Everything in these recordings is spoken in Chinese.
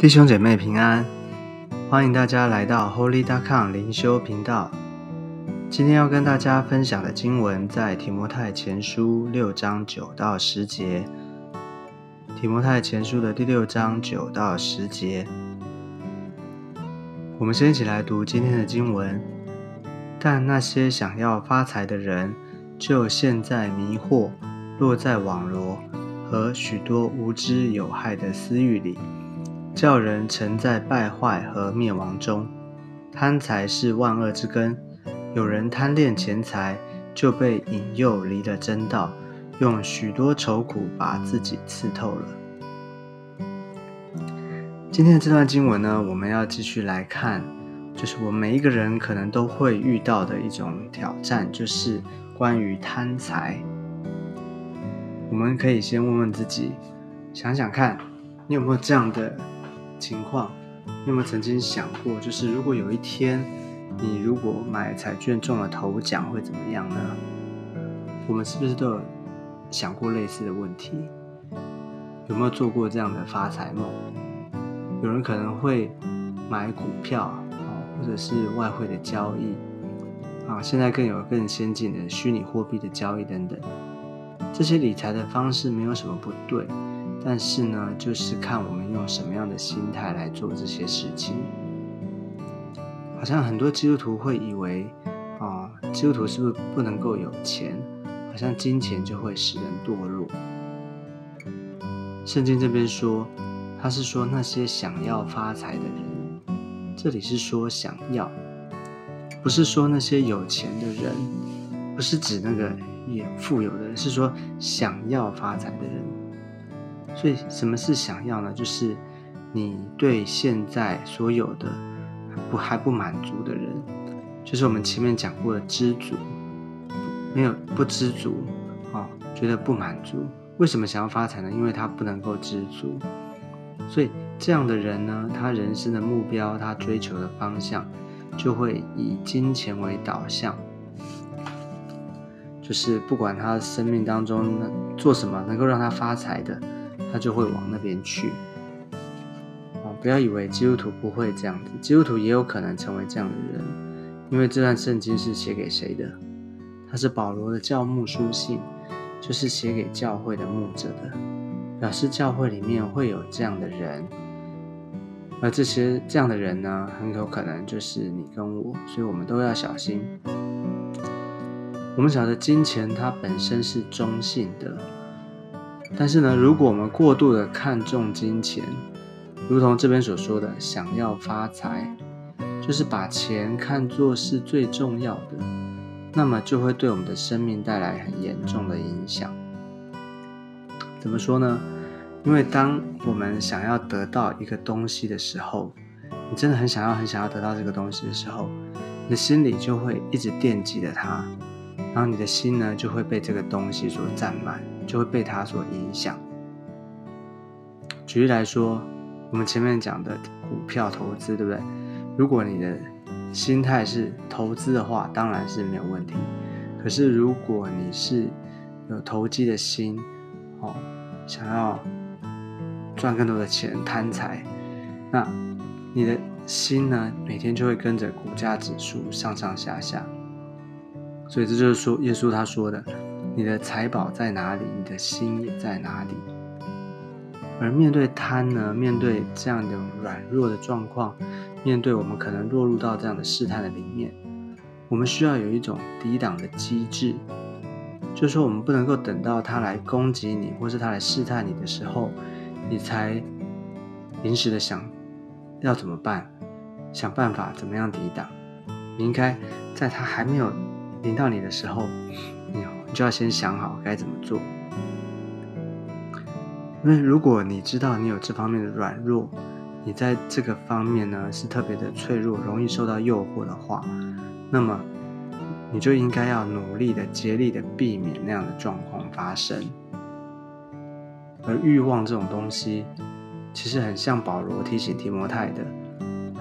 弟兄姐妹平安，欢迎大家来到 Holy d o c o m 灵修频道。今天要跟大家分享的经文在提摩太前书六章九到十节。提摩太前书的第六章九到十节，我们先一起来读今天的经文。但那些想要发财的人，就陷在迷惑、落在网罗和许多无知有害的私欲里。叫人沉在败坏和灭亡中，贪财是万恶之根。有人贪恋钱财，就被引诱离了真道，用许多愁苦把自己刺透了。今天的这段经文呢，我们要继续来看，就是我们每一个人可能都会遇到的一种挑战，就是关于贪财。我们可以先问问自己，想想看，你有没有这样的？情况，你有没有曾经想过，就是如果有一天你如果买彩券中了头奖会怎么样呢？我们是不是都有想过类似的问题？有没有做过这样的发财梦？有人可能会买股票，或者是外汇的交易啊，现在更有更先进的虚拟货币的交易等等，这些理财的方式没有什么不对。但是呢，就是看我们用什么样的心态来做这些事情。好像很多基督徒会以为，啊，基督徒是不是不能够有钱？好像金钱就会使人堕落。圣经这边说，他是说那些想要发财的人，这里是说想要，不是说那些有钱的人，不是指那个也富有的人，是说想要发财的人。所以，什么是想要呢？就是你对现在所有的不还不满足的人，就是我们前面讲过的知足，没有不知足啊，觉得不满足。为什么想要发财呢？因为他不能够知足。所以这样的人呢，他人生的目标，他追求的方向，就会以金钱为导向，就是不管他生命当中做什么能够让他发财的。他就会往那边去，哦，不要以为基督徒不会这样子，基督徒也有可能成为这样的人，因为这段圣经是写给谁的？他是保罗的教牧书信，就是写给教会的牧者的，表示教会里面会有这样的人，而这些这样的人呢，很有可能就是你跟我，所以我们都要小心。我们晓得金钱它本身是中性的。但是呢，如果我们过度的看重金钱，如同这边所说的，想要发财，就是把钱看作是最重要的，那么就会对我们的生命带来很严重的影响。怎么说呢？因为当我们想要得到一个东西的时候，你真的很想要、很想要得到这个东西的时候，你的心里就会一直惦记着它，然后你的心呢就会被这个东西所占满。就会被它所影响。举例来说，我们前面讲的股票投资，对不对？如果你的心态是投资的话，当然是没有问题。可是如果你是有投机的心，哦，想要赚更多的钱、贪财，那你的心呢，每天就会跟着股价指数上上下下。所以这就是说，耶稣他说的。你的财宝在哪里，你的心也在哪里。而面对贪呢，面对这样的软弱的状况，面对我们可能落入到这样的试探的里面，我们需要有一种抵挡的机制，就是说，我们不能够等到他来攻击你，或是他来试探你的时候，你才临时的想要怎么办，想办法怎么样抵挡。你应该在他还没有临到你的时候，你。就要先想好该怎么做，因为如果你知道你有这方面的软弱，你在这个方面呢是特别的脆弱，容易受到诱惑的话，那么你就应该要努力的、竭力的避免那样的状况发生。而欲望这种东西，其实很像保罗提醒提摩太的，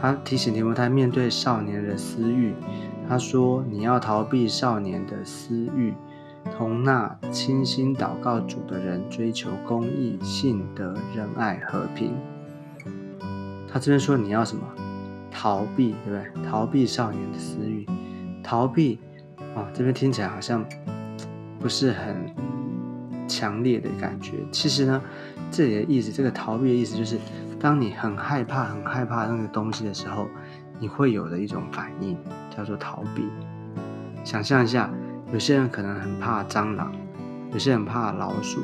他提醒提摩太面对少年的私欲，他说：“你要逃避少年的私欲。”同那倾心祷告主的人追求公义、信德、仁爱、和平。他这边说你要什么？逃避，对不对？逃避少年的私欲，逃避啊，这边听起来好像不是很强烈的感觉。其实呢，这里的意思，这个逃避的意思就是，当你很害怕、很害怕那个东西的时候，你会有的一种反应，叫做逃避。想象一下，有些人可能很怕蟑螂，有些人怕老鼠。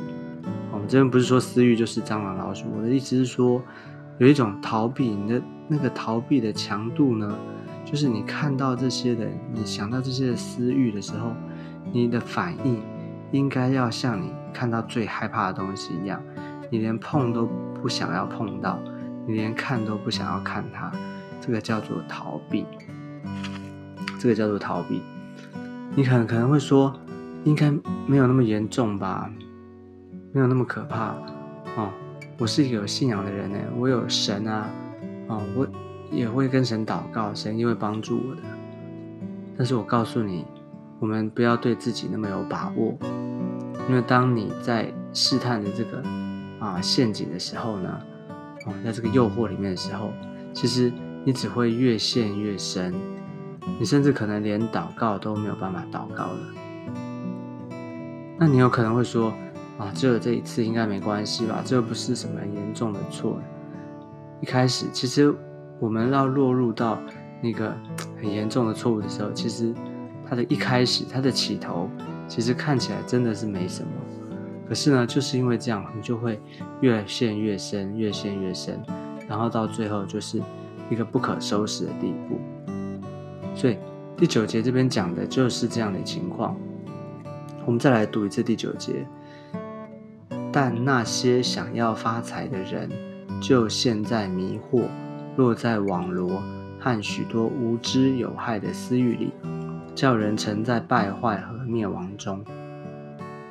我们这边不是说私欲就是蟑螂、老鼠，我的意思是说。有一种逃避，你的那个逃避的强度呢，就是你看到这些的，你想到这些的私欲的时候，你的反应应该要像你看到最害怕的东西一样，你连碰都不想要碰到，你连看都不想要看它，这个叫做逃避，这个叫做逃避。你可能可能会说，应该没有那么严重吧，没有那么可怕，哦。我是一个有信仰的人呢，我有神啊，哦，我也会跟神祷告，神也会帮助我的。但是我告诉你，我们不要对自己那么有把握，因为当你在试探的这个啊陷阱的时候呢，哦，在这个诱惑里面的时候，其实你只会越陷越深，你甚至可能连祷告都没有办法祷告了。那你有可能会说。啊，只有这一次应该没关系吧？这又不是什么严重的错。一开始，其实我们要落入到那个很严重的错误的时候，其实它的一开始，它的起头，其实看起来真的是没什么。可是呢，就是因为这样，你就会越陷越深，越陷越深，然后到最后就是一个不可收拾的地步。所以第九节这边讲的就是这样的情况。我们再来读一次第九节。但那些想要发财的人，就陷在迷惑，落在网罗和许多无知有害的私欲里，叫人沉在败坏和灭亡中。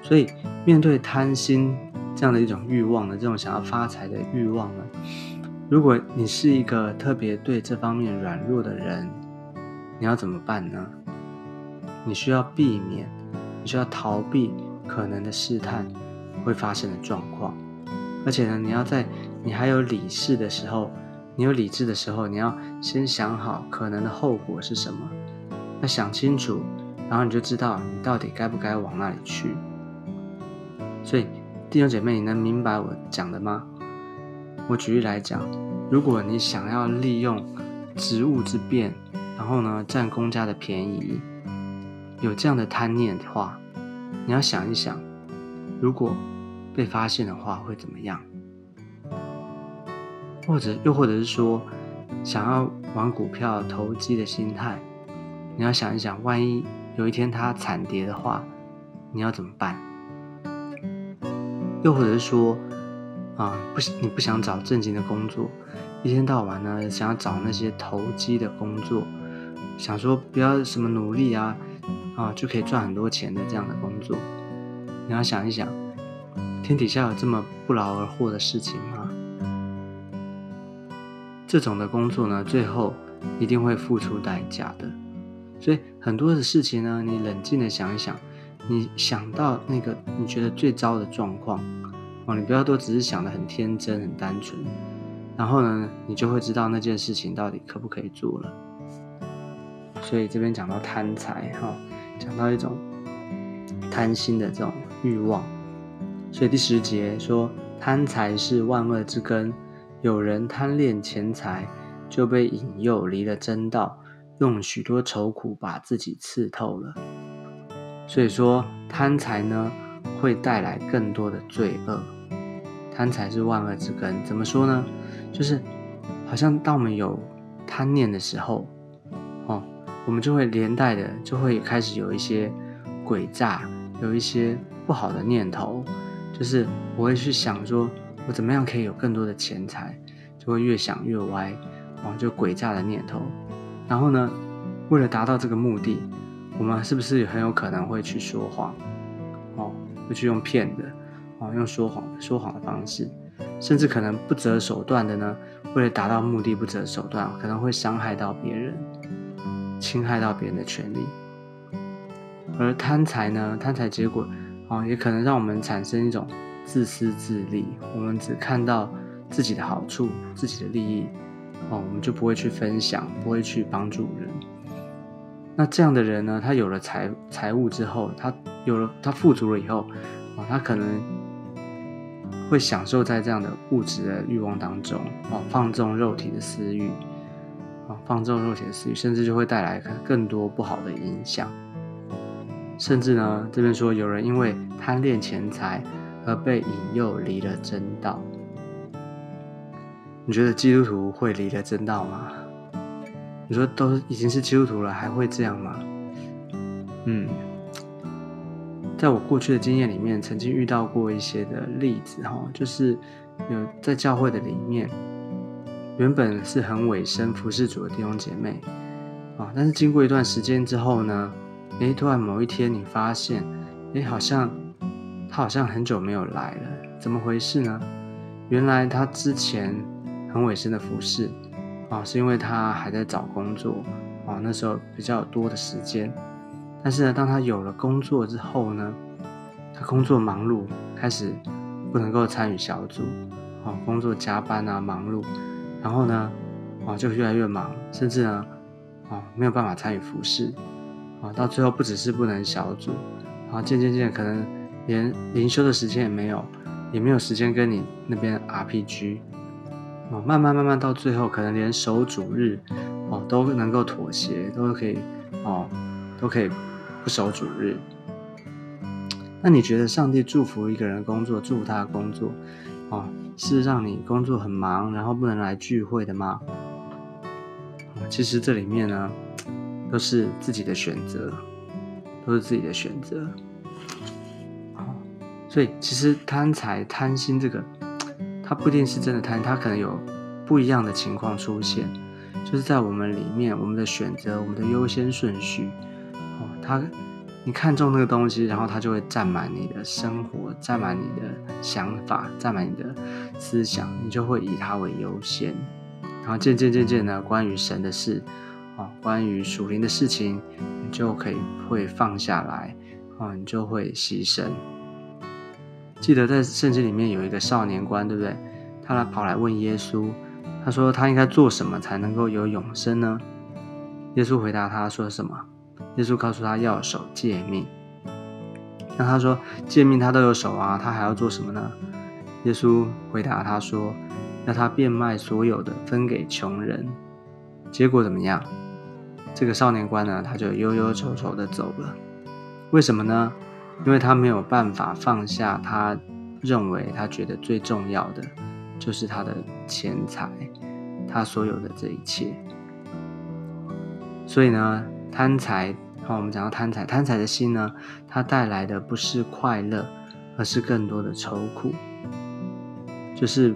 所以，面对贪心这样的一种欲望的这种想要发财的欲望呢，如果你是一个特别对这方面软弱的人，你要怎么办呢？你需要避免，你需要逃避可能的试探。会发生的状况，而且呢，你要在你还有理智的时候，你有理智的时候，你要先想好可能的后果是什么，要想清楚，然后你就知道你到底该不该往那里去。所以弟兄姐妹，你能明白我讲的吗？我举例来讲，如果你想要利用职务之便，然后呢占公家的便宜，有这样的贪念的话，你要想一想，如果。被发现的话会怎么样？或者又或者是说，想要玩股票投机的心态，你要想一想，万一有一天它惨跌的话，你要怎么办？又或者是说，啊，不，你不想找正经的工作，一天到晚呢想要找那些投机的工作，想说不要什么努力啊，啊就可以赚很多钱的这样的工作，你要想一想。天底下有这么不劳而获的事情吗？这种的工作呢，最后一定会付出代价的。所以很多的事情呢，你冷静的想一想，你想到那个你觉得最糟的状况，哦，你不要都只是想的很天真、很单纯，然后呢，你就会知道那件事情到底可不可以做了。所以这边讲到贪财，哈，讲到一种贪心的这种欲望。所以第十节说，贪财是万恶之根。有人贪恋钱财，就被引诱离了真道，用许多愁苦把自己刺透了。所以说，贪财呢会带来更多的罪恶。贪财是万恶之根，怎么说呢？就是好像当我们有贪念的时候，我们就会连带的就会开始有一些诡诈，有一些不好的念头。就是我会去想说，我怎么样可以有更多的钱财，就会越想越歪，哦，就诡诈的念头。然后呢，为了达到这个目的，我们是不是很有可能会去说谎，哦，会去用骗的，哦，用说谎说谎的方式，甚至可能不择手段的呢，为了达到目的不择手段，可能会伤害到别人，侵害到别人的权利。而贪财呢，贪财结果。哦，也可能让我们产生一种自私自利，我们只看到自己的好处、自己的利益，哦，我们就不会去分享，不会去帮助人。那这样的人呢，他有了财财物之后，他有了他富足了以后，啊，他可能会享受在这样的物质的欲望当中，啊，放纵肉体的私欲，啊，放纵肉体的私欲，甚至就会带来更多不好的影响。甚至呢，这边说有人因为贪恋钱财而被引诱离了真道。你觉得基督徒会离了真道吗？你说都已经是基督徒了，还会这样吗？嗯，在我过去的经验里面，曾经遇到过一些的例子哈，就是有在教会的里面，原本是很委身服侍主的弟兄姐妹啊，但是经过一段时间之后呢，诶，突然某一天你发现，诶，好像他好像很久没有来了，怎么回事呢？原来他之前很委身的服侍。啊，是因为他还在找工作，啊，那时候比较多的时间。但是呢，当他有了工作之后呢，他工作忙碌，开始不能够参与小组，啊，工作加班啊，忙碌，然后呢，啊，就越来越忙，甚至呢，啊，没有办法参与服饰，啊，到最后不只是不能小组，然后渐渐渐可能连灵修的时间也没有，也没有时间跟你那边 RPG。哦，慢慢慢慢到最后，可能连守主日，哦都能够妥协，都可以，哦都可以不守主日。那你觉得上帝祝福一个人工作，祝福他的工作，哦是让你工作很忙，然后不能来聚会的吗？其实这里面呢，都是自己的选择，都是自己的选择。所以其实贪财贪心这个。它不一定是真的贪，它可能有不一样的情况出现，就是在我们里面，我们的选择，我们的优先顺序，哦，它你看中那个东西，然后它就会占满你的生活，占满你的想法，占满你的思想，你就会以它为优先，然后渐渐渐渐的，关于神的事，哦，关于属灵的事情，你就可以会放下来，哦，你就会牺牲。记得在圣经里面有一个少年官，对不对？他来跑来问耶稣，他说他应该做什么才能够有永生呢？耶稣回答他说什么？耶稣告诉他要守诫命。那他说诫命他都有守啊，他还要做什么呢？耶稣回答他说，要他变卖所有的分给穷人。结果怎么样？这个少年官呢，他就忧忧愁愁的走了。为什么呢？因为他没有办法放下，他认为他觉得最重要的就是他的钱财，他所有的这一切。所以呢，贪财，好，我们讲到贪财，贪财的心呢，它带来的不是快乐，而是更多的愁苦。就是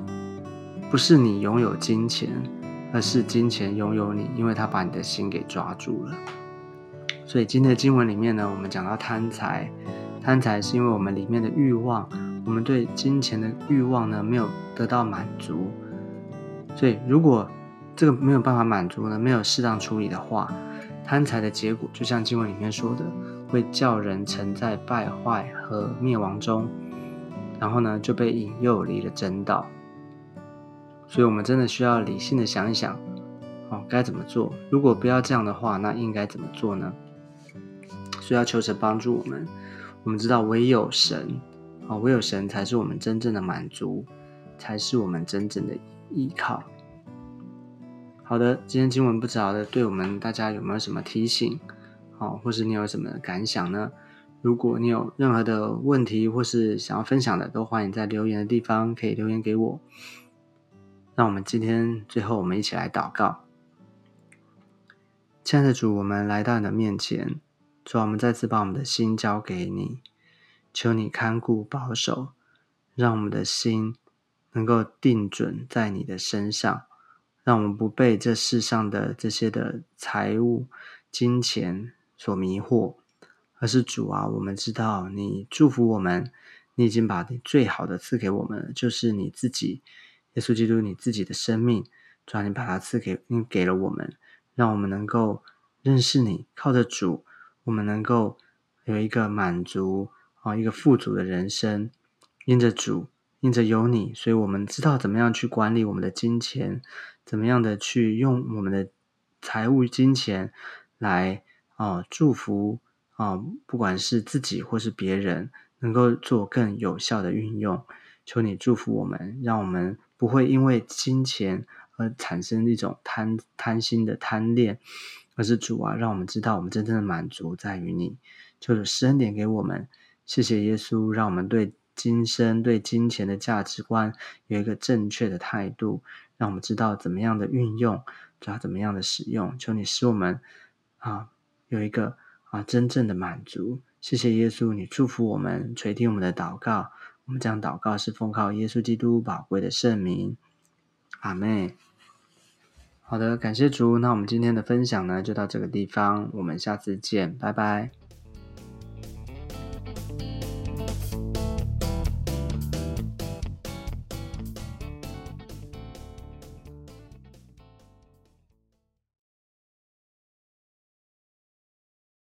不是你拥有金钱，而是金钱拥有你，因为它把你的心给抓住了。所以今天的经文里面呢，我们讲到贪财。贪财是因为我们里面的欲望，我们对金钱的欲望呢没有得到满足，所以如果这个没有办法满足呢，没有适当处理的话，贪财的结果就像经文里面说的，会叫人沉在败坏和灭亡中，然后呢就被引诱离了真道。所以，我们真的需要理性的想一想，哦，该怎么做？如果不要这样的话，那应该怎么做呢？所以要求神帮助我们。我们知道，唯有神，啊，唯有神才是我们真正的满足，才是我们真正的依靠。好的，今天经文不知道的，对我们大家有没有什么提醒？好，或是你有什么感想呢？如果你有任何的问题，或是想要分享的，都欢迎在留言的地方可以留言给我。让我们今天最后，我们一起来祷告。亲爱的主，我们来到你的面前。主，我们再次把我们的心交给你，求你看顾保守，让我们的心能够定准在你的身上，让我们不被这世上的这些的财物、金钱所迷惑，而是主啊，我们知道你祝福我们，你已经把你最好的赐给我们，就是你自己，耶稣基督，你自己的生命，主啊，你把它赐给你给了我们，让我们能够认识你，靠着主。我们能够有一个满足啊，一个富足的人生，因着主因着有你，所以我们知道怎么样去管理我们的金钱，怎么样的去用我们的财务金钱来啊祝福啊，不管是自己或是别人，能够做更有效的运用。求你祝福我们，让我们不会因为金钱而产生一种贪贪心的贪恋。而是主啊，让我们知道我们真正的满足在于你，就是施恩点给我们。谢谢耶稣，让我们对今生、对金钱的价值观有一个正确的态度，让我们知道怎么样的运用，知道怎么样的使用。求你使我们啊有一个啊真正的满足。谢谢耶稣，你祝福我们，垂听我们的祷告。我们将祷告是奉靠耶稣基督宝贵的圣名。阿妹。好的，感谢主。那我们今天的分享呢，就到这个地方。我们下次见，拜拜。